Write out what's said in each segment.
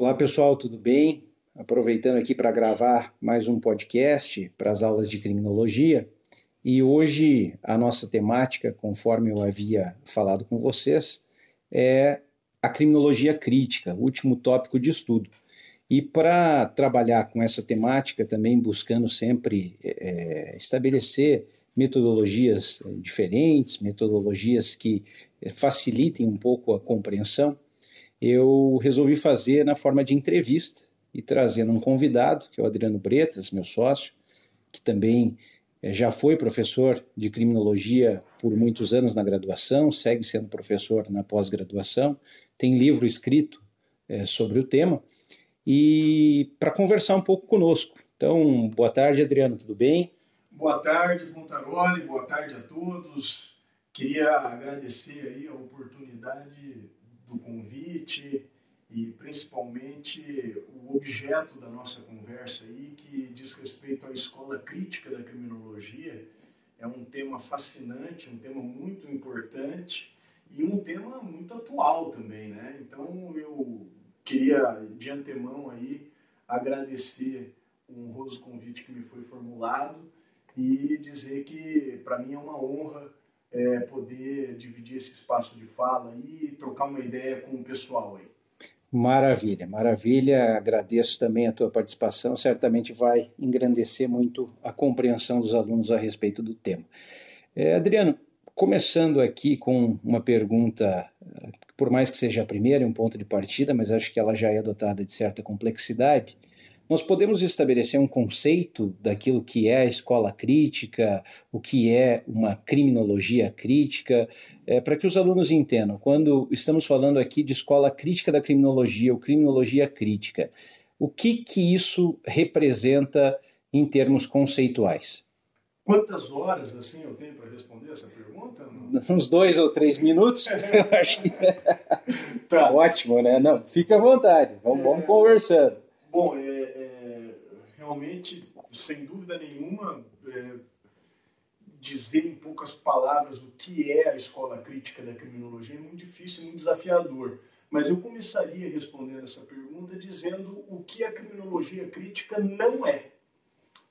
Olá pessoal, tudo bem? Aproveitando aqui para gravar mais um podcast para as aulas de criminologia. E hoje a nossa temática, conforme eu havia falado com vocês, é a criminologia crítica, último tópico de estudo. E para trabalhar com essa temática, também buscando sempre é, estabelecer metodologias diferentes, metodologias que facilitem um pouco a compreensão, eu resolvi fazer na forma de entrevista e trazendo um convidado, que é o Adriano Bretas, meu sócio, que também é, já foi professor de criminologia por muitos anos na graduação, segue sendo professor na pós-graduação, tem livro escrito é, sobre o tema, e para conversar um pouco conosco. Então, boa tarde, Adriano, tudo bem? Boa tarde, Pontaroli, boa tarde a todos. Queria agradecer aí a oportunidade do convite e principalmente o objeto da nossa conversa aí, que diz respeito à escola crítica da criminologia. É um tema fascinante, um tema muito importante e um tema muito atual também, né? Então eu queria de antemão aí agradecer o honroso convite que me foi formulado e dizer que para mim é uma honra é, poder dividir esse espaço de fala e trocar uma ideia com o pessoal aí. Maravilha, maravilha. Agradeço também a tua participação. Certamente vai engrandecer muito a compreensão dos alunos a respeito do tema. É, Adriano, começando aqui com uma pergunta, por mais que seja a primeira, um ponto de partida, mas acho que ela já é dotada de certa complexidade. Nós podemos estabelecer um conceito daquilo que é a escola crítica, o que é uma criminologia crítica, é, para que os alunos entendam. Quando estamos falando aqui de escola crítica da criminologia, ou criminologia crítica, o que, que isso representa em termos conceituais? Quantas horas assim eu tenho para responder essa pergunta? Uns dois ou três minutos? eu acho que tá. ótimo, né? Não, fica à vontade, vamos, é... vamos conversando. Bom, é, é, realmente, sem dúvida nenhuma, é, dizer em poucas palavras o que é a escola crítica da criminologia é muito difícil, muito desafiador. Mas eu começaria respondendo essa pergunta dizendo o que a criminologia crítica não é.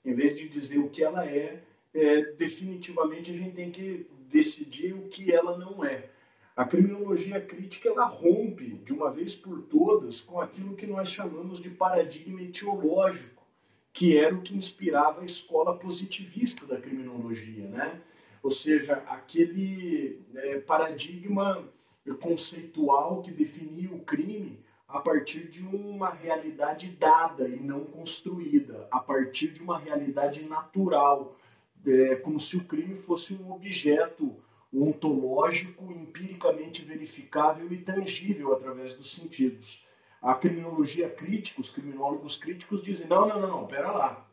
Em vez de dizer o que ela é, é definitivamente a gente tem que decidir o que ela não é. A criminologia crítica ela rompe de uma vez por todas com aquilo que nós chamamos de paradigma etiológico, que era o que inspirava a escola positivista da criminologia, né? Ou seja, aquele é, paradigma conceitual que definia o crime a partir de uma realidade dada e não construída, a partir de uma realidade natural, é, como se o crime fosse um objeto ontológico, empiricamente verificável e tangível através dos sentidos. A criminologia crítica, os criminólogos críticos dizem: não, não, não, não, pera lá.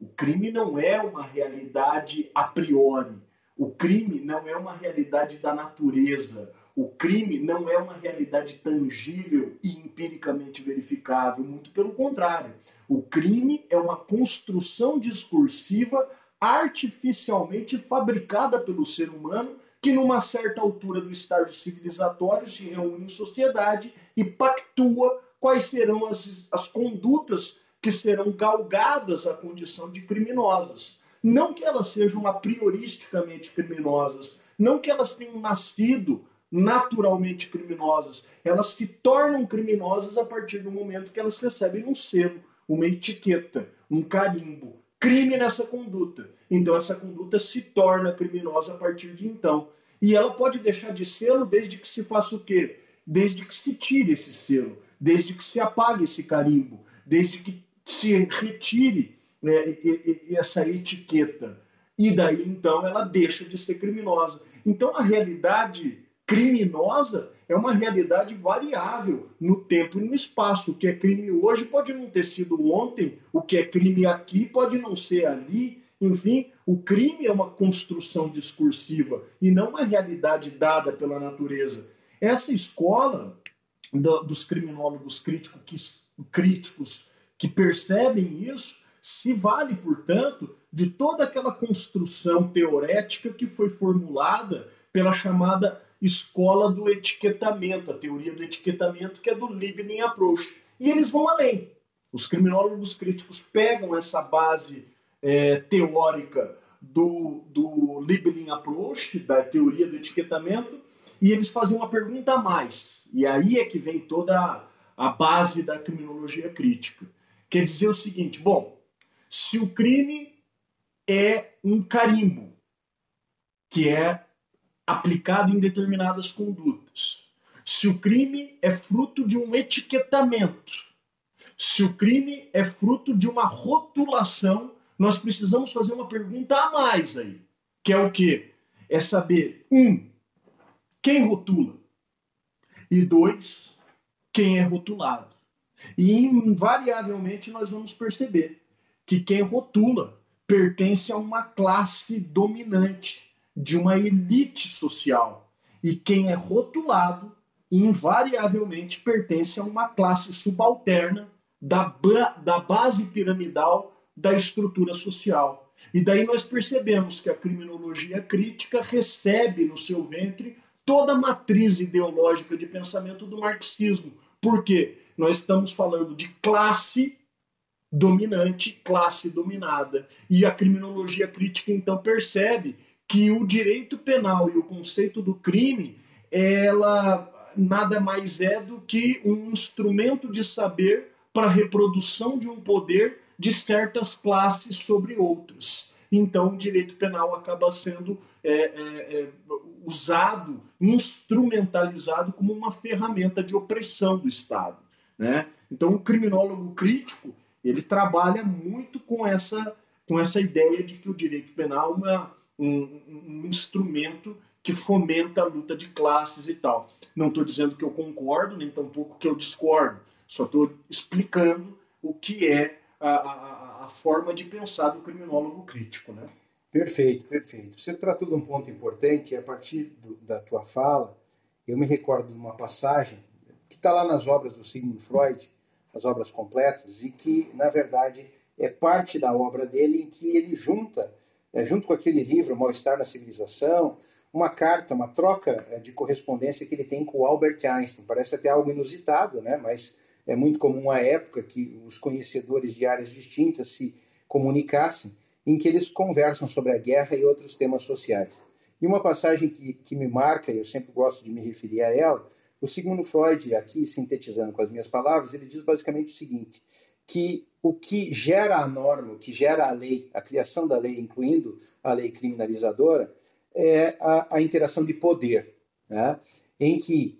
O crime não é uma realidade a priori. O crime não é uma realidade da natureza. O crime não é uma realidade tangível e empiricamente verificável. Muito pelo contrário. O crime é uma construção discursiva artificialmente fabricada pelo ser humano que numa certa altura do estágio civilizatório se reúne em sociedade e pactua quais serão as, as condutas que serão galgadas à condição de criminosas. Não que elas sejam a prioristicamente criminosas, não que elas tenham nascido naturalmente criminosas, elas se tornam criminosas a partir do momento que elas recebem um selo, uma etiqueta, um carimbo, crime nessa conduta. Então essa conduta se torna criminosa a partir de então. E ela pode deixar de selo desde que se faça o quê? Desde que se tire esse selo, desde que se apague esse carimbo, desde que se retire né, essa etiqueta. E daí então ela deixa de ser criminosa. Então a realidade criminosa é uma realidade variável no tempo e no espaço. O que é crime hoje pode não ter sido ontem, o que é crime aqui pode não ser ali. Enfim, o crime é uma construção discursiva e não uma realidade dada pela natureza. Essa escola do, dos criminólogos crítico que, críticos que percebem isso se vale, portanto, de toda aquela construção teorética que foi formulada pela chamada escola do etiquetamento, a teoria do etiquetamento, que é do Liebniz Approach. E eles vão além. Os criminólogos críticos pegam essa base é, teórica do, do Liebling Approach, da teoria do etiquetamento, e eles fazem uma pergunta a mais. E aí é que vem toda a, base da criminologia crítica. Quer dizer o seguinte: bom, se o crime é um carimbo que é aplicado em determinadas condutas, se o crime é fruto de um etiquetamento, se o crime é fruto de uma rotulação, nós precisamos fazer uma pergunta a mais aí, que é o quê? É saber, um, quem rotula? E dois, quem é rotulado? E invariavelmente nós vamos perceber que quem rotula pertence a uma classe dominante, de uma elite social. E quem é rotulado, invariavelmente pertence a uma classe subalterna da, da base piramidal da estrutura social. E daí nós percebemos que a criminologia crítica recebe no seu ventre toda a matriz ideológica de pensamento do marxismo. Por quê? Nós estamos falando de classe dominante, classe dominada. E a criminologia crítica então percebe que o direito penal e o conceito do crime, ela nada mais é do que um instrumento de saber para a reprodução de um poder de certas classes sobre outras. Então, o direito penal acaba sendo é, é, é, usado, instrumentalizado como uma ferramenta de opressão do Estado. Né? Então, o criminólogo crítico ele trabalha muito com essa, com essa ideia de que o direito penal é uma, um, um instrumento que fomenta a luta de classes e tal. Não estou dizendo que eu concordo, nem tampouco que eu discordo. Só estou explicando o que é a, a, a, forma de pensar do criminólogo crítico, né? Perfeito, perfeito. Você tratou de um ponto importante a partir do, da tua fala. Eu me recordo de uma passagem que está lá nas obras do Sigmund Freud, as obras completas, e que, na verdade, é parte da obra dele em que ele junta, é, junto com aquele livro, Mal-Estar na Civilização, uma carta, uma troca é, de correspondência que ele tem com o Albert Einstein. Parece até algo inusitado, né? mas é muito comum à época que os conhecedores de áreas distintas se comunicassem, em que eles conversam sobre a guerra e outros temas sociais. E uma passagem que, que me marca, e eu sempre gosto de me referir a ela, o Sigmund Freud, aqui sintetizando com as minhas palavras, ele diz basicamente o seguinte, que o que gera a norma, o que gera a lei, a criação da lei, incluindo a lei criminalizadora, é a, a interação de poder, né? em que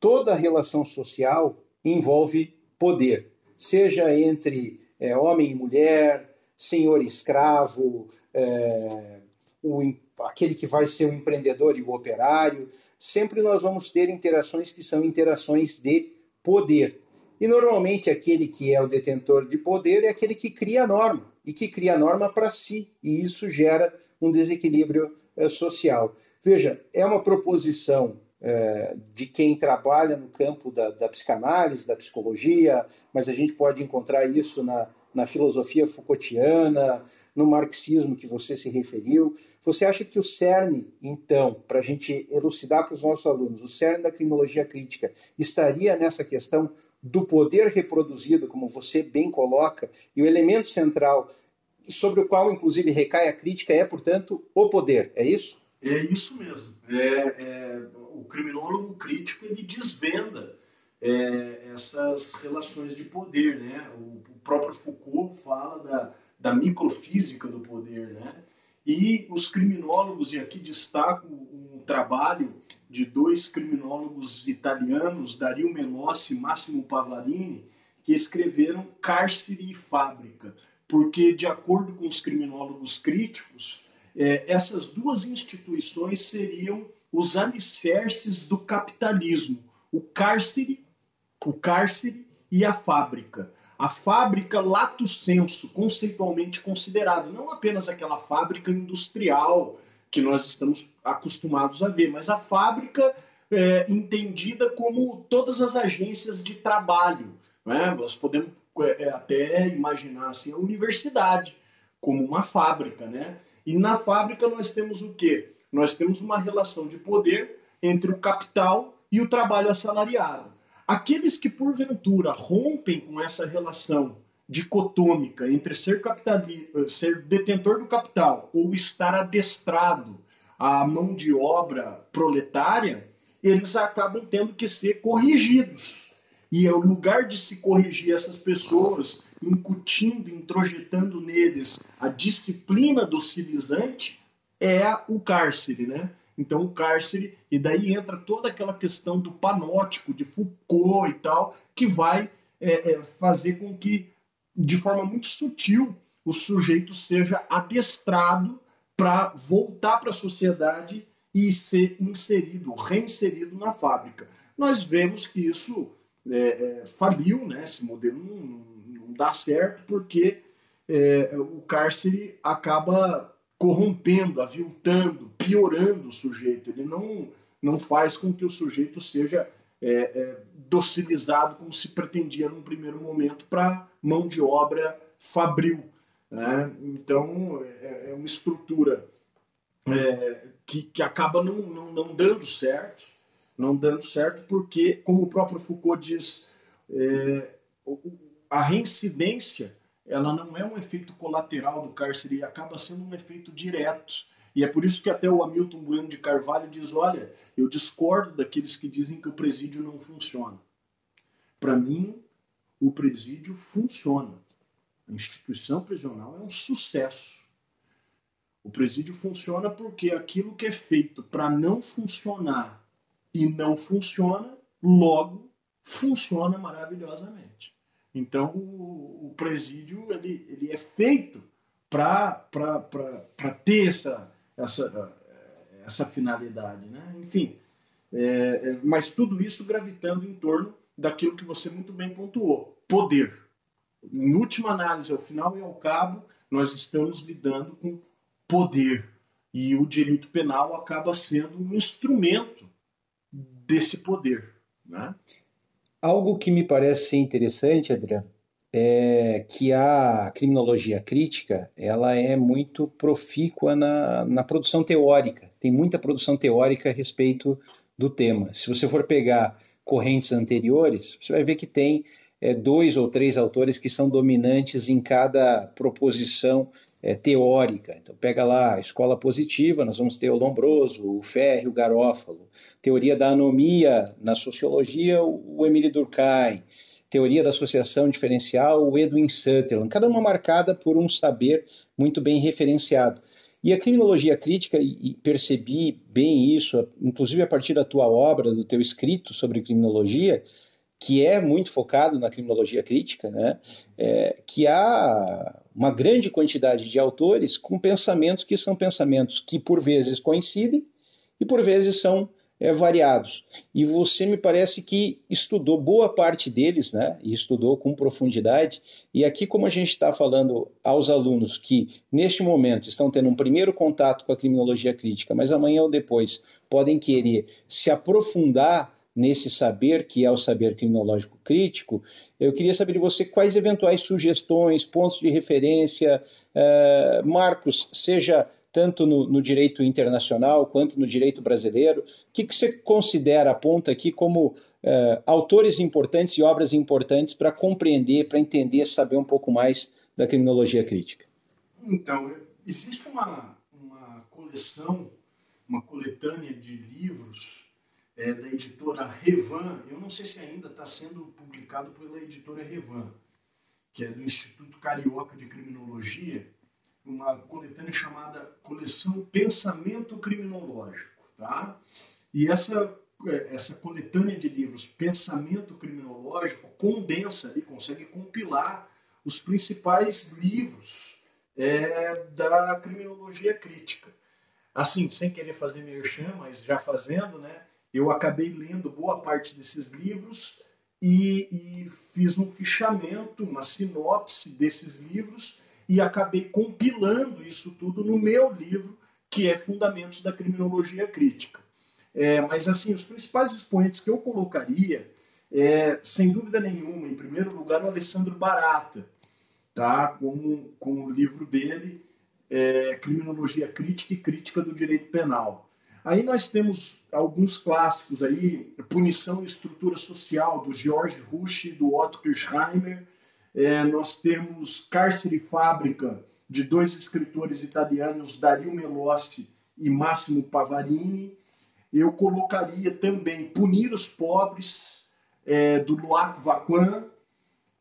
toda relação social envolve poder, seja entre é, homem e mulher, senhor escravo, é, o, aquele que vai ser o empreendedor e o operário. Sempre nós vamos ter interações que são interações de poder. E normalmente aquele que é o detentor de poder é aquele que cria a norma e que cria a norma para si, e isso gera um desequilíbrio é, social. Veja, é uma proposição é, de quem trabalha no campo da, da, psicanálise, da psicologia, mas a gente pode encontrar isso na, na filosofia Foucaultiana, no marxismo que você se referiu. Você acha que o cerne, então, para a gente elucidar para os nossos alunos, o cerne da criminologia crítica estaria nessa questão do poder reproduzido, como você bem coloca, e o elemento central sobre o qual, inclusive, recai a crítica é, portanto, o poder. É isso? É isso mesmo. É, é o criminólogo crítico ele desvenda é, essas relações de poder, né? O, o, próprio Foucault fala da, da microfísica do poder, né? E os criminólogos, e aqui destaco um trabalho de dois criminólogos italianos, Dario Melossi e Massimo Pavarini, que escreveram Cárcere e Fábrica, porque, de acordo com os criminólogos críticos, é, essas duas instituições seriam os alicerces do capitalismo, o cárcere, o cárcere e a fábrica. A fábrica lato senso, conceitualmente considerada, não apenas aquela fábrica industrial que nós estamos acostumados a ver, mas a fábrica é, entendida como todas as agências de trabalho. Né? Nós podemos é, é, até imaginar assim, a universidade como uma fábrica. Né? E na fábrica nós temos o quê? Nós temos uma relação de poder entre o capital e o trabalho assalariado. Aqueles que, porventura, rompem com essa relação dicotômica entre ser, ser detentor do capital ou estar adestrado à mão de obra proletária, eles acabam tendo que ser corrigidos. E é o lugar de se corrigir essas pessoas, incutindo, introjetando neles a disciplina docilizante, é o cárcere, né? Então, o cárcere, e daí entra toda aquela questão do panótico, de Foucault e tal, que vai é, é, fazer com que, de forma muito sutil, o sujeito seja adestrado para voltar para a sociedade e ser inserido, reinserido na fábrica. Nós vemos que isso é, é faliu, né? esse modelo não, não dá certo, porque é, o cárcere acaba corrompendo, aviltando, piorando o sujeito. Ele não, não faz com que o sujeito seja é, é, docilizado como se pretendia num primeiro momento para mão de obra fabril. Né? Então, é, é uma estrutura é, que, que acaba não, não, não dando certo, não dando certo porque, como o próprio Foucault diz, é, a reincidência ela não é um efeito colateral do cárcere, acaba sendo um efeito direto. E é por isso que até o Hamilton Bueno de Carvalho diz: olha, eu discordo daqueles que dizem que o presídio não funciona. Para mim, o presídio funciona. A instituição prisional é um sucesso. O presídio funciona porque aquilo que é feito para não funcionar e não funciona, logo funciona maravilhosamente. Então, o, presídio ele, ele é feito para ter essa, essa, essa finalidade. Né? Enfim, é, é, mas tudo isso gravitando em torno daquilo que você muito bem pontuou: poder. Em última análise, ao final e ao cabo, nós estamos lidando com poder. E o direito penal acaba sendo um instrumento desse poder. Né? Algo que me parece interessante, Adriano, é que a criminologia crítica ela é muito profícua na, na produção teórica. Tem muita produção teórica a respeito do tema. Se você for pegar correntes anteriores, você vai ver que tem é, dois ou três autores que são dominantes em cada proposição é, teórica. Então, pega lá a escola positiva, nós vamos ter o Lombroso, o Ferri, o Garófalo. Teoria da anomia na sociologia, o Emile Durkheim. Teoria da associação diferencial, o Edwin Sutherland. Cada uma marcada por um saber muito bem referenciado. E a criminologia crítica, e percebi bem isso, inclusive a partir da tua obra, do teu escrito sobre criminologia, que é muito focado na criminologia crítica, né? É, que há uma grande quantidade de autores com pensamentos que são pensamentos que por vezes coincidem e por vezes são é, variados. E você me parece que estudou boa parte deles, né? E estudou com profundidade. E aqui, como a gente está falando aos alunos que neste momento estão tendo um primeiro contato com a criminologia crítica, mas amanhã ou depois podem querer se aprofundar nesse saber que é o saber criminológico crítico, eu queria saber de você quais eventuais sugestões, pontos de referência, uh, marcos, seja tanto no, no, direito internacional quanto no direito brasileiro, o que, que você considera, aponta aqui como uh, autores importantes e obras importantes para compreender, para entender, saber um pouco mais da criminologia crítica? Então, existe uma, uma coleção, uma coletânea de livros é, da editora Revan. Eu não sei se ainda está sendo publicado pela editora Revan, que é do Instituto Carioca de Criminologia, uma coletânea chamada Coleção Pensamento Criminológico. Tá? E essa, é, essa coletânea de livros Pensamento Criminológico condensa e consegue compilar os principais livros é, da criminologia crítica. Assim, sem querer fazer merchan, mas já fazendo, né? Eu acabei lendo boa parte desses livros e, e, fiz um fichamento, uma sinopse desses livros e acabei compilando isso tudo no meu livro, que é Fundamentos da Criminologia Crítica. É, mas, assim, os principais expoentes que eu colocaria, é, sem dúvida nenhuma, em primeiro lugar, o Alessandro Barata, tá? com, com o livro dele, é, Criminologia Crítica e Crítica do Direito Penal Aí nós temos alguns clássicos aí, Punição e Estrutura Social, do George Rush e do Otto Kirchheimer. É, nós temos Cárcere e Fábrica, de dois escritores italianos, Dario Melossi e Máximo Pavarini. Eu colocaria também Punir os Pobres, é, do Luac Vaquan.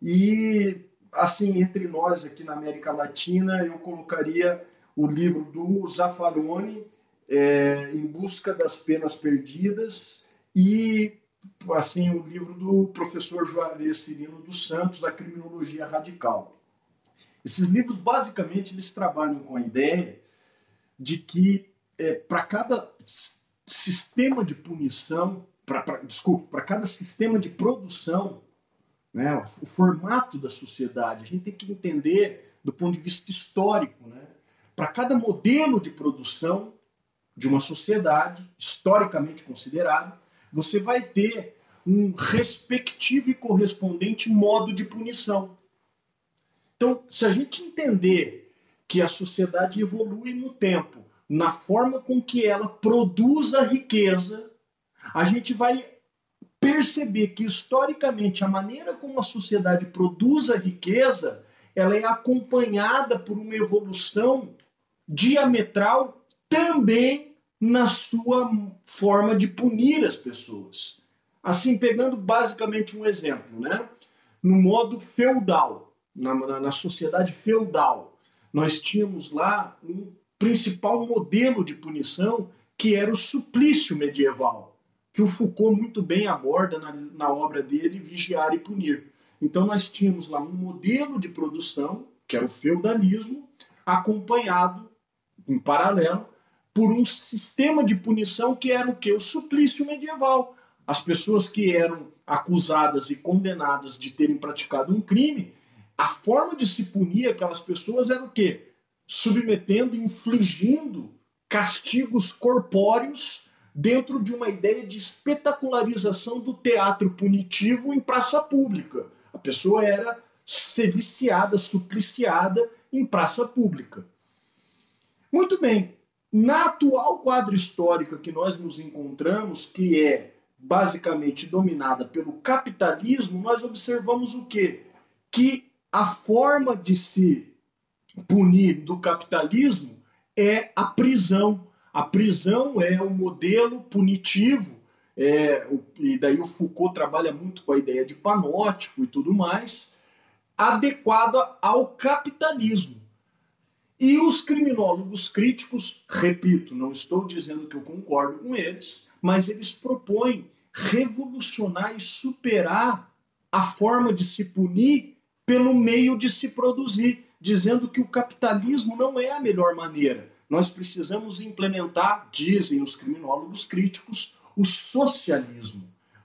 E, assim, entre nós aqui na América Latina, eu colocaria o livro do Zaffaroni, é, Em Busca das Penas Perdidas, e assim o livro do professor Juarez Cirino dos Santos, da Criminologia Radical. Esses livros, basicamente, eles trabalham com a ideia de que é, para cada sistema de punição, pra, desculpa, para cada sistema de produção, né, o formato da sociedade, a gente tem que entender do ponto de vista histórico, né? Para cada modelo de produção de uma sociedade, historicamente considerado, você vai ter um respectivo e correspondente modo de punição. Então, se a gente entender que a sociedade evolui no tempo, na forma com que ela produz a riqueza, a gente vai perceber que historicamente a maneira como a sociedade produz a riqueza, ela é acompanhada por uma evolução diametral também na sua forma de punir as pessoas. Assim, pegando basicamente um exemplo, né? No modo feudal, na, na, na sociedade feudal, nós tínhamos lá um principal modelo de punição que era o suplício medieval, que o Foucault muito bem aborda na, na obra dele, Vigiar e Punir. Então nós tínhamos lá um modelo de produção, que era o feudalismo, acompanhado, em paralelo, por um sistema de punição que era o que? O suplício medieval. As pessoas que eram acusadas e condenadas de terem praticado um crime, a forma de se punir aquelas pessoas era o quê? submetendo, infligindo castigos corpóreos dentro de uma ideia de espetacularização do teatro punitivo em praça pública. A pessoa era seviciada, supliciada em praça pública. Muito bem, na atual quadro histórico que nós nos encontramos, que é basicamente dominada pelo capitalismo, nós observamos o quê? Que a forma de se punir do capitalismo é a prisão. A prisão é o modelo punitivo, é, e daí o Foucault trabalha muito com a ideia de panótico e tudo mais, adequada ao capitalismo. E os criminólogos críticos, repito, não estou dizendo que eu concordo com eles, mas eles propõem revolucionar e superar a forma de se punir pelo meio de se produzir dizendo que o capitalismo não é a melhor maneira. Nós precisamos implementar, dizem os criminólogos críticos, o socialismo.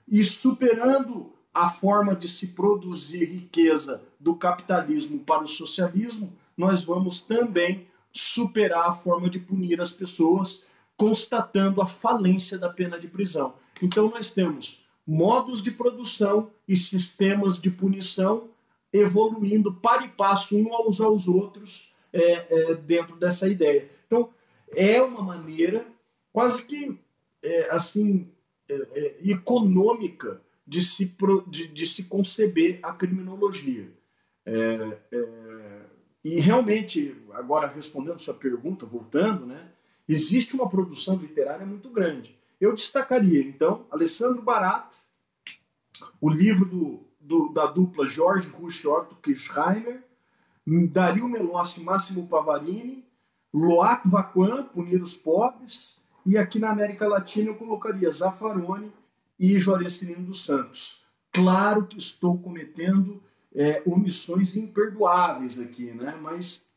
E superando a forma de se produzir riqueza do capitalismo para o socialismo, nós vamos também superar a forma de punir as pessoas, constatando a falência da pena de prisão. Então, nós temos modos de produção e sistemas de punição evoluindo para e passo uns aos outros é, é, dentro dessa ideia. Então, é uma maneira quase que é, assim é, é, econômica de se, de, de, se conceber a criminologia. É, e realmente, agora respondendo sua pergunta, voltando, né, existe uma produção literária muito grande. Eu destacaria, então, Alessandro Barata, o livro do do, da dupla Jorge Rush e Otto Kirchheimer, Dario Melossi e Máximo Pavarini, Loac Vaquan, Punir os Pobres, e aqui na América Latina eu colocaria Zaffaroni e Jorecirino dos Santos. Claro que estou cometendo é, omissões imperdoáveis aqui, né? mas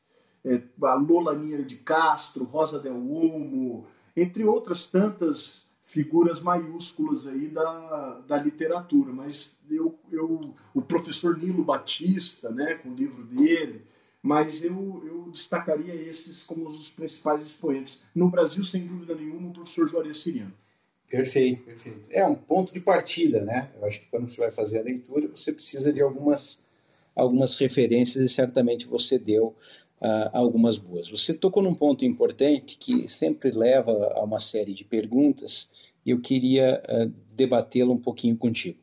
é, a Lola Nier de Castro, Rosa Del Olmo, entre outras tantas figuras maiúsculas aí da, da literatura, mas eu, eu, o professor Nilo Batista, né, com o livro dele, mas eu, eu destacaria esses como os principais expoentes. No Brasil, sem dúvida nenhuma, o professor Juarez Siriano. Perfeito, perfeito. É um ponto de partida, né? Eu acho que quando você vai fazer a leitura, você precisa de algumas, algumas referências e certamente você deu uh, algumas boas. Você tocou num ponto importante que sempre leva a uma série de perguntas e eu queria uh, debatê-lo um pouquinho contigo.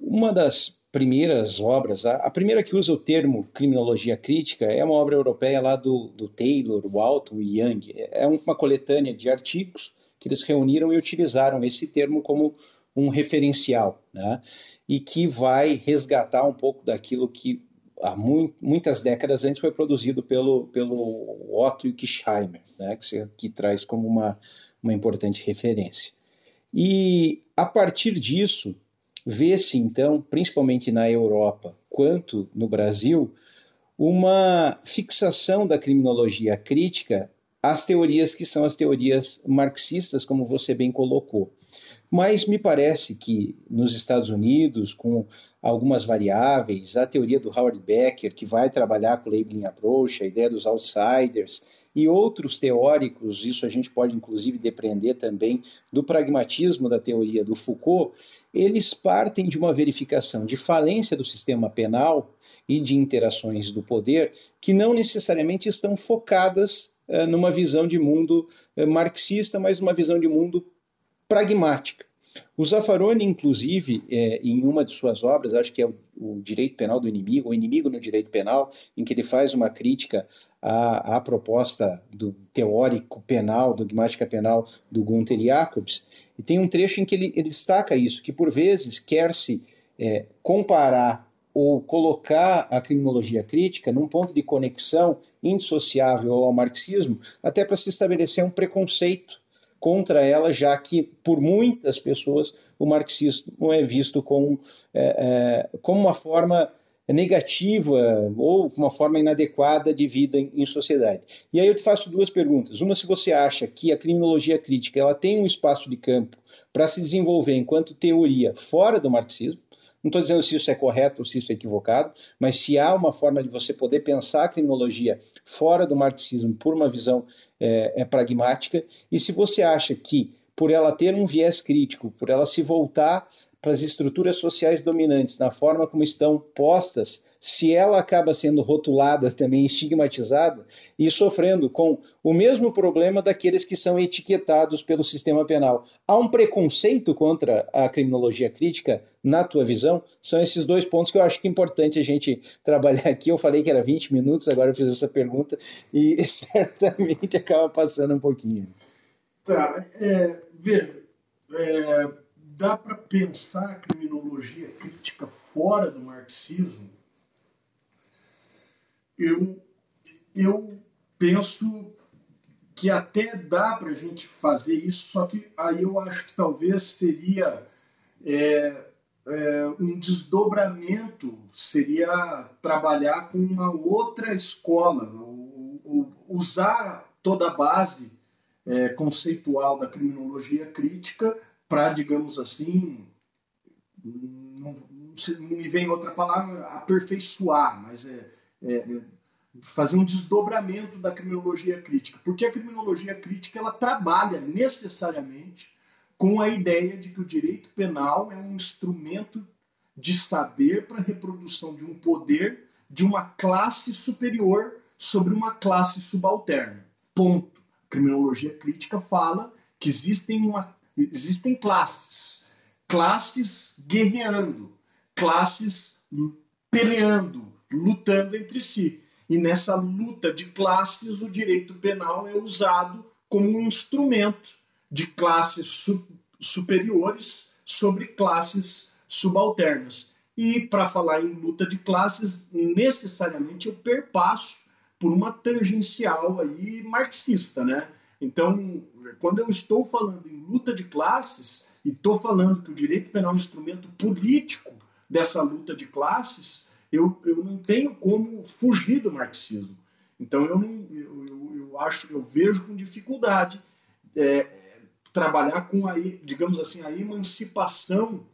Uma das primeiras obras, a, a, primeira que usa o termo criminologia crítica é uma obra europeia lá do, do Taylor, Walton e Young. É uma coletânea de artigos que eles reuniram e utilizaram esse termo como um referencial, né? e que vai resgatar um pouco daquilo que há muitas décadas antes foi produzido pelo, pelo Otto Kirchheimer, né? que, que traz como uma, uma importante referência. E a partir disso, vê-se então, principalmente na Europa quanto no Brasil, uma fixação da criminologia crítica às teorias que são as teorias marxistas, como você bem colocou. Mas me parece que nos Estados Unidos, com algumas variáveis, a teoria do Howard Becker, que vai trabalhar com o labeling approach, a ideia dos outsiders, e outros teóricos, isso a gente pode inclusive depreender também do pragmatismo da teoria do Foucault, eles partem de uma verificação de falência do sistema penal e de interações do poder que não necessariamente estão focadas uh, numa visão de mundo uh, marxista, mas numa visão de mundo pragmática. O Zaffaroni, inclusive, é, em uma de suas obras, acho que é o, Direito Penal do Inimigo, o Inimigo no Direito Penal, em que ele faz uma crítica à, à proposta do teórico penal, dogmática penal do Gunther Jacobs, e tem um trecho em que ele, ele destaca isso, que por vezes quer-se é, comparar ou colocar a criminologia crítica num ponto de conexão indissociável ao marxismo, até para se estabelecer um preconceito contra ela, já que por muitas pessoas o marxismo é visto como, é, é, como uma forma negativa ou uma forma inadequada de vida em, em, sociedade. E aí eu te faço duas perguntas. Uma, se você acha que a criminologia crítica ela tem um espaço de campo para se desenvolver enquanto teoria fora do marxismo, não estou dizendo se isso é correto ou se isso é equivocado, mas se há uma forma de você poder pensar a criminologia fora do marxismo por uma visão é, é pragmática, e se você acha que, por ela ter um viés crítico, por ela se voltar para as estruturas sociais dominantes, na forma como estão postas, se ela acaba sendo rotulada também estigmatizada e sofrendo com o mesmo problema daqueles que são etiquetados pelo sistema penal. Há um preconceito contra a criminologia crítica, na tua visão? São esses dois pontos que eu acho que é importante a gente trabalhar aqui. Eu falei que era 20 minutos, agora eu fiz essa pergunta e certamente acaba passando um pouquinho. Tá, é, veja, é dá para pensar a criminologia crítica fora do marxismo? Eu, eu penso que até dá para a gente fazer isso, só que aí eu acho que talvez seria é, é, um desdobramento, seria trabalhar com uma outra escola, ou usar toda a base é, conceitual da criminologia crítica para, digamos assim, não, não, me vem outra palavra, aperfeiçoar, mas é, é, fazer um desdobramento da criminologia crítica, porque a criminologia crítica ela trabalha necessariamente com a ideia de que o direito penal é um instrumento de saber para a reprodução de um poder de uma classe superior sobre uma classe subalterna. Ponto. A criminologia crítica fala que existem uma existem classes. Classes guerreando, classes peleando, lutando entre si. E nessa luta de classes, o direito penal é usado como um instrumento de classes su superiores sobre classes subalternas. E para falar em luta de classes, necessariamente eu perpasso por uma tangencial aí marxista, né? Então, quando eu estou falando em luta de classes e estou falando que o direito penal é um instrumento político dessa luta de classes, eu, eu não tenho como fugir do marxismo. Então, eu, não, eu, eu, eu acho, eu vejo com dificuldade é, trabalhar com a, digamos assim, a emancipação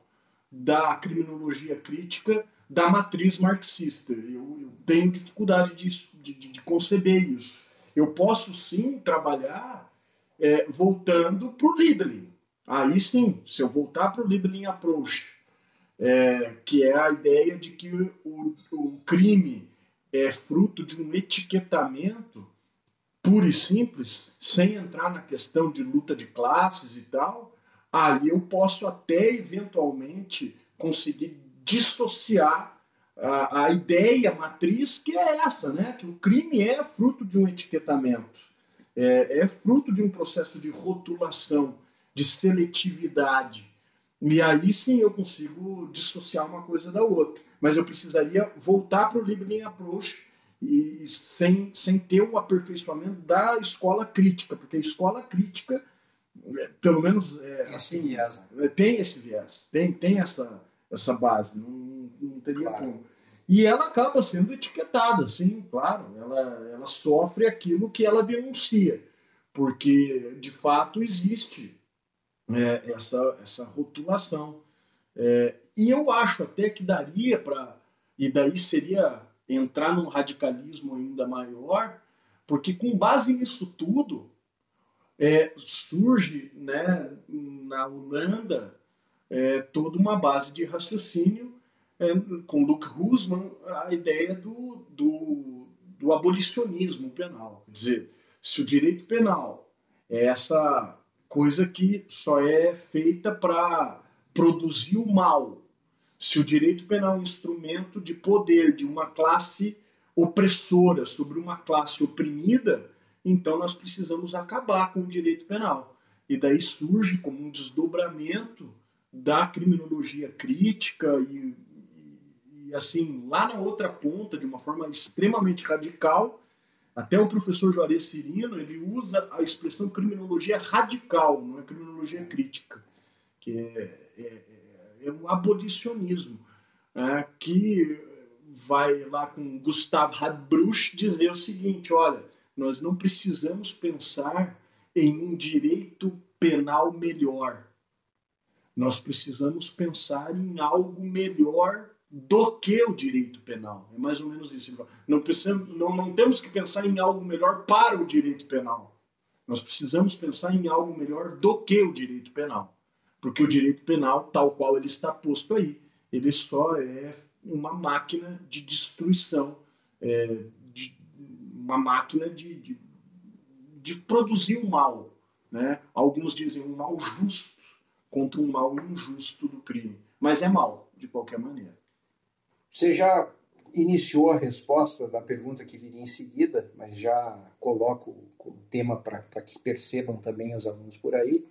da criminologia crítica da matriz marxista. Eu, eu tenho dificuldade de, de, de conceber isso. Eu posso sim trabalhar é, voltando para o Liebling. Aí sim, se eu voltar para o Liebling Approach, é, que é a ideia de que o, o crime é fruto de um etiquetamento puro e simples, sem entrar na questão de luta de classes e tal, aí eu posso até eventualmente conseguir dissociar a, a ideia matriz que é essa, né? que o crime é fruto de um etiquetamento, é, é fruto de um processo de rotulação, de seletividade. E aí sim eu consigo dissociar uma coisa da outra. Mas eu precisaria voltar para o Liebling Approach e sem, sem ter o aperfeiçoamento da escola crítica, porque a escola crítica, é, pelo menos é, tem assim, esse viés, né? É, tem esse viés, tem, tem essa, essa base, não, não teria claro. como. E ela acaba sendo etiquetada, sim, claro, ela, ela sofre aquilo que ela denuncia, porque de fato existe é, essa, essa rotulação. É, e eu acho até que daria para, e daí seria entrar num radicalismo ainda maior, porque com base nisso tudo, é, surge né, na Holanda é, toda uma base de raciocínio com Luke Husman a ideia do, do, do, abolicionismo penal. Quer dizer, se o direito penal é essa coisa que só é feita para produzir o mal, se o direito penal é um instrumento de poder de uma classe opressora sobre uma classe oprimida, então nós precisamos acabar com o direito penal. E daí surge como um desdobramento da criminologia crítica e, e, assim, lá na outra ponta, de uma forma extremamente radical, até o professor Juarez Cirino, ele usa a expressão criminologia radical, não é criminologia crítica, que é, é, é um abolicionismo, é, que vai lá com Gustave Radbruch dizer o seguinte, olha, nós não precisamos pensar em um direito penal melhor, nós precisamos pensar em algo melhor do que o direito penal. É mais ou menos isso. Não, precisamos, não, não temos que pensar em algo melhor para o direito penal. Nós precisamos pensar em algo melhor do que o direito penal. Porque o direito penal, tal qual ele está posto aí, ele só é uma máquina de destruição, é, de, uma máquina de, de, de produzir o mal. Né? Alguns dizem um mal justo contra um mal injusto do crime. Mas é mal, de qualquer maneira. Você já iniciou a resposta da pergunta que viria em seguida, mas já coloco o tema para que percebam também os alunos por aí,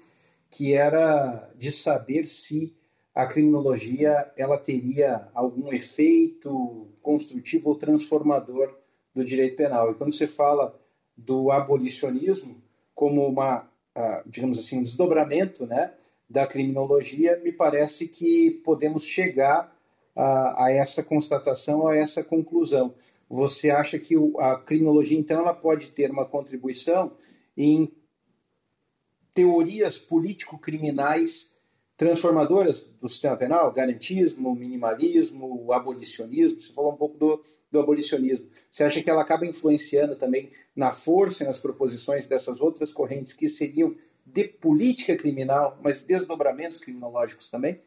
que era de saber se a criminologia ela teria algum efeito construtivo ou transformador do direito penal. E quando você fala do abolicionismo como uma, digamos assim, um desdobramento, né, da criminologia, me parece que podemos chegar a, a essa constatação, a essa conclusão. Você acha que a criminologia, então, ela pode ter uma contribuição em teorias político-criminais transformadoras do sistema penal, garantismo, minimalismo, abolicionismo. Você falou um pouco do, do abolicionismo. Você acha que ela acaba influenciando também na força e nas proposições dessas outras correntes que seriam de política criminal, mas desdobramentos criminológicos também?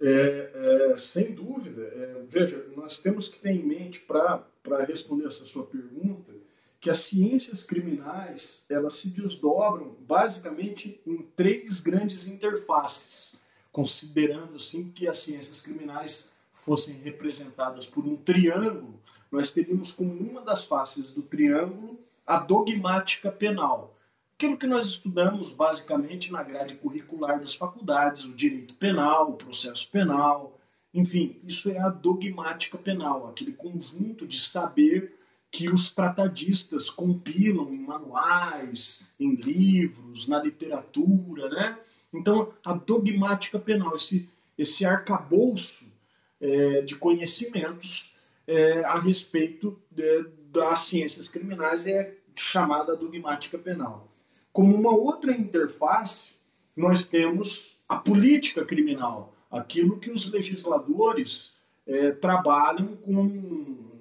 É, é, sem dúvida. É, veja, nós temos que ter em mente, para responder essa sua pergunta, que as ciências criminais elas se desdobram basicamente em três grandes interfaces, considerando assim que as ciências criminais fossem representadas por um triângulo, nós teríamos como uma das faces do triângulo a dogmática penal, aquilo que nós estudamos basicamente na grade curricular das faculdades, o direito penal, o processo penal, enfim, isso é a dogmática penal, aquele conjunto de saber que os tratadistas compilam em manuais, em livros, na literatura, né? Então, a dogmática penal, esse, esse arcabouço é, de conhecimentos é, a respeito de, das ciências criminais é chamada dogmática penal. Como uma outra interface, nós temos a política criminal, aquilo que os legisladores é, trabalham com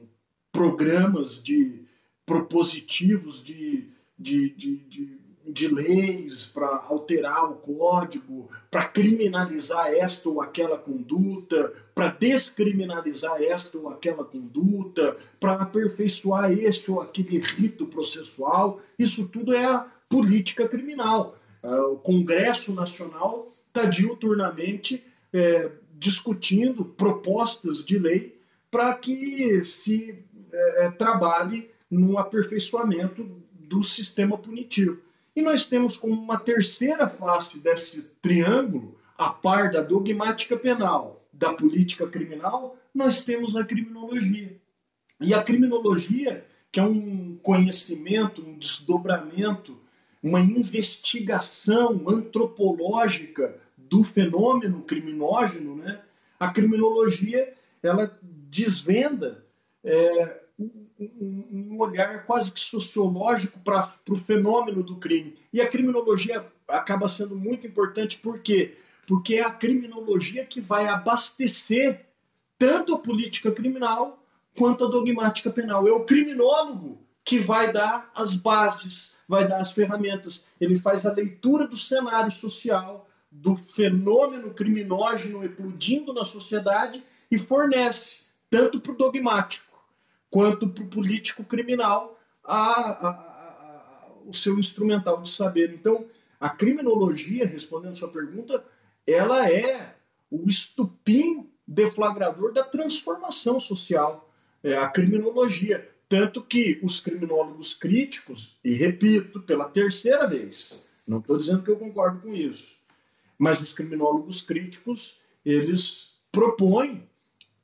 programas de propositivos de, de, de, de de leis para alterar o código, para criminalizar esta ou aquela conduta, para descriminalizar esta ou aquela conduta, para aperfeiçoar este ou aquele rito processual. Isso tudo é a política criminal. Ah, o Congresso Nacional está diuturnamente é, discutindo propostas de lei para que se é, trabalhe no aperfeiçoamento do sistema punitivo. E nós temos como uma terceira face desse triângulo, a par da dogmática penal, da política criminal, nós temos a criminologia. E a criminologia, que é um conhecimento, um desdobramento, uma investigação antropológica do fenômeno criminógeno, né? a criminologia ela desvenda é, um, olhar quase que sociológico para o fenômeno do crime. E a criminologia acaba sendo muito importante por quê? Porque é a criminologia que vai abastecer tanto a política criminal quanto a dogmática penal. É o criminólogo que vai dar as bases, vai dar as ferramentas. Ele faz a leitura do cenário social, do fenômeno criminógeno eclodindo na sociedade e fornece tanto para o dogmático quanto para o político criminal a, a, a, o seu instrumental de saber. Então, a criminologia, respondendo sua pergunta, ela é o estupim deflagrador da transformação social, é a criminologia. Tanto que os criminólogos críticos, e repito pela terceira vez, não estou dizendo que eu concordo com isso, mas os criminólogos críticos, eles propõem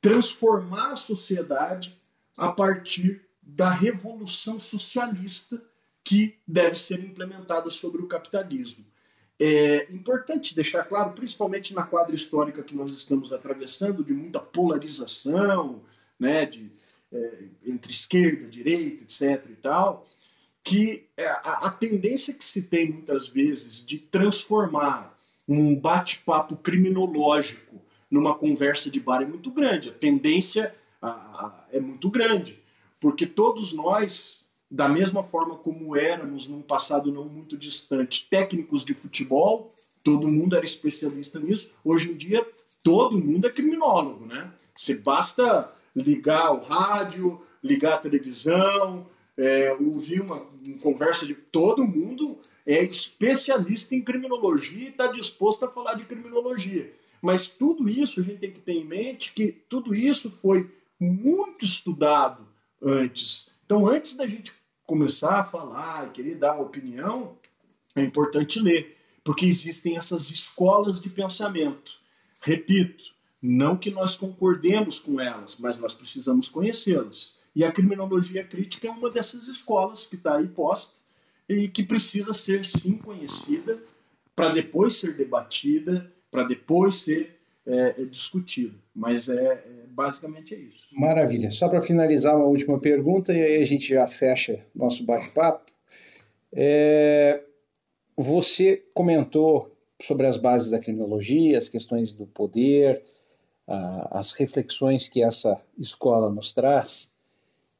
transformar a sociedade a partir da revolução socialista que deve ser implementada sobre o capitalismo. É importante deixar claro, principalmente na quadra histórica que nós estamos atravessando, de muita polarização, né, de, é, entre esquerda, direita, etc. e tal, que é, a, a tendência que se tem muitas vezes de transformar um bate-papo criminológico numa conversa de bar é muito grande. A tendência é muito grande, porque todos nós, da mesma forma como éramos num passado não muito distante, técnicos de futebol, todo mundo era especialista nisso. Hoje em dia, todo mundo é criminólogo, né? Você basta ligar o rádio, ligar a televisão, é, ouvir uma, uma, conversa de todo mundo é especialista em criminologia e está disposto a falar de criminologia. Mas tudo isso a gente tem que ter em mente que tudo isso foi muito estudado antes. Então, antes da gente começar a falar e querer dar opinião, é importante ler, porque existem essas escolas de pensamento. Repito, não que nós concordemos com elas, mas nós precisamos conhecê-las. E a criminologia crítica é uma dessas escolas que está aí posta e que precisa ser sim conhecida para depois ser debatida, para depois ser é, é discutida. Mas é, é, basicamente é isso. Maravilha. Só para finalizar uma última pergunta e aí a gente já fecha nosso bate-papo. É, você comentou sobre as bases da criminologia, as questões do poder, a, as reflexões que essa escola nos traz.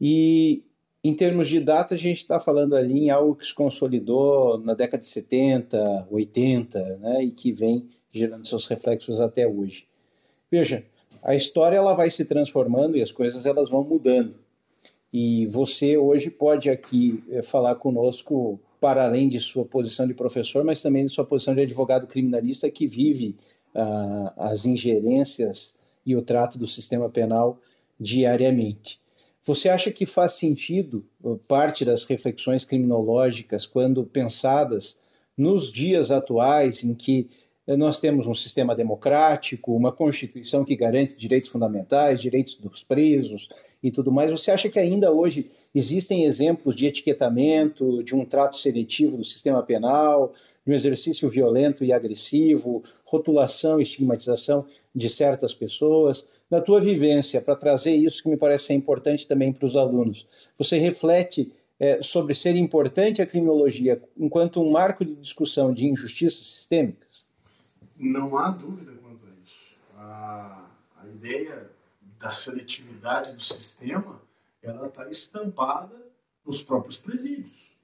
E em termos de data, a gente está falando ali em algo que se consolidou na década de 70, 80, né, e que vem gerando seus reflexos até hoje. Veja, a história ela vai se transformando e as coisas elas vão mudando. E você hoje pode aqui eh, falar conosco para além de sua posição de professor, mas também de sua posição de advogado criminalista que vive as ingerências e o trato do sistema penal diariamente. Você acha que faz sentido eh, parte das reflexões criminológicas quando pensadas nos dias atuais em que eh, nós temos um sistema democrático, uma Constituição que garante direitos fundamentais, direitos dos presos e tudo mais. Você acha que ainda hoje existem exemplos de etiquetamento, de um trato seletivo do sistema penal, de um exercício violento e agressivo, rotulação e estigmatização de certas pessoas? Na tua vivência, para trazer isso que me parece ser importante também para os alunos, você reflete é, sobre ser importante a criminologia enquanto um marco de discussão de injustiças sistêmicas? Não há dúvida quanto a isso. A, a ideia da seletividade do sistema ela está estampada nos próprios presídios.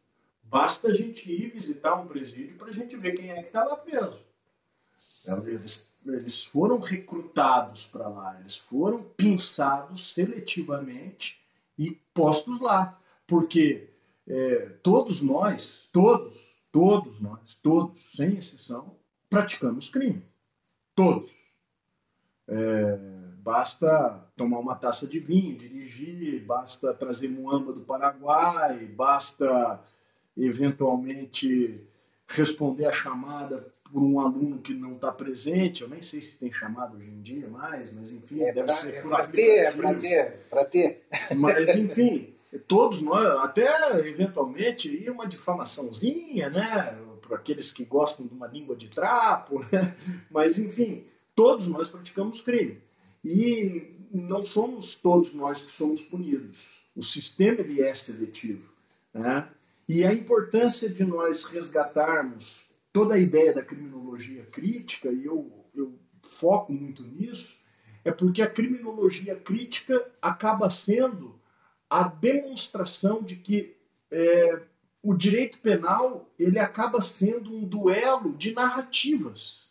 Basta a gente ir visitar um presídio para a gente ver quem é que está lá preso. Eles, eles foram recrutados para lá, eles foram pinçados seletivamente e postos lá. Porque é, todos nós, todos, todos nós, todos, sem exceção, praticamos crime. Todos. É, basta tomar uma taça de vinho, dirigir, basta trazer muamba do Paraguai, basta eventualmente responder a chamada por um aluno que não está presente. Eu nem sei se tem chamada hoje em dia mais, mas enfim, é deve pra, ser é por para ter, é para ter, para ter. Mas enfim, todos nós, até eventualmente, ir uma difamaçãozinha, né? Para aqueles que gostam de uma língua de trapo, né? Mas enfim, todos nós praticamos crime. E não somos todos nós que somos punidos. O sistema ele é seletivo. Né? E a importância de nós resgatarmos toda a ideia da criminologia crítica, e eu, eu foco muito nisso, é porque a criminologia crítica acaba sendo a demonstração de que é, o direito penal ele acaba sendo um duelo de narrativas.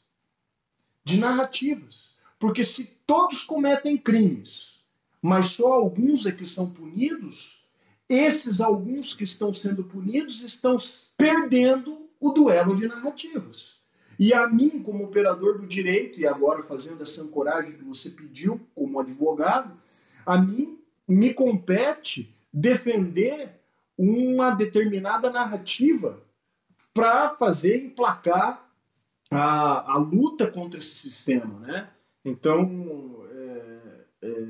De narrativas. Porque se todos cometem crimes, mas só alguns é que são punidos, esses alguns que estão sendo punidos estão perdendo o duelo de narrativas. E a mim, como operador do direito, e agora fazendo essa ancoragem que você pediu como advogado, a mim me compete defender uma determinada narrativa para fazer emplacar a, a luta contra esse sistema, né? Então, é, é,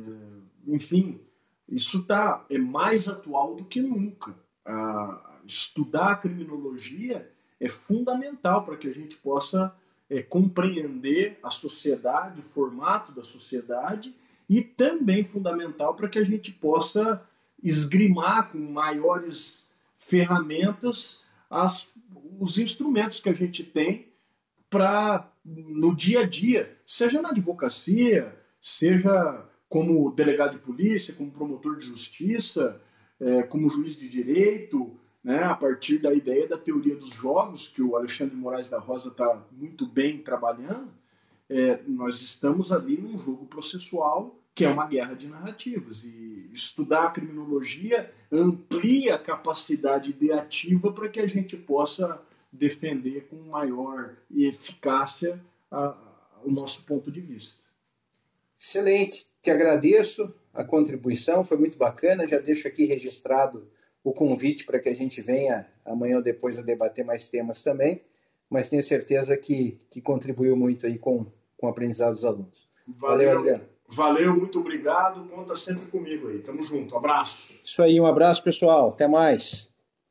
enfim, isso tá, é mais atual do que nunca. A, estudar a criminologia é fundamental para que a gente possa é, compreender a sociedade, o formato da sociedade, e também fundamental para que a gente possa esgrimar com maiores ferramentas as, os instrumentos que a gente tem para no dia a dia, seja na advocacia, seja como delegado de polícia, como promotor de justiça, é, como juiz de direito, né, a partir da ideia da teoria dos jogos, que o Alexandre Moraes da Rosa está muito bem trabalhando, é, nós estamos ali num jogo processual que é uma guerra de narrativas. E estudar a criminologia amplia a capacidade ideativa para que a gente possa defender com maior eficácia a, a, o nosso ponto de vista. Excelente, te agradeço a contribuição, foi muito bacana. Já deixo aqui registrado o convite para que a gente venha amanhã ou depois a debater mais temas também, mas tenho certeza que, que contribuiu muito aí com, com o aprendizado dos alunos. Valeu, Valeu Adriano. Valeu, muito obrigado. Conta sempre comigo aí. Tamo junto. abraço. Isso aí, um abraço, pessoal. Até mais.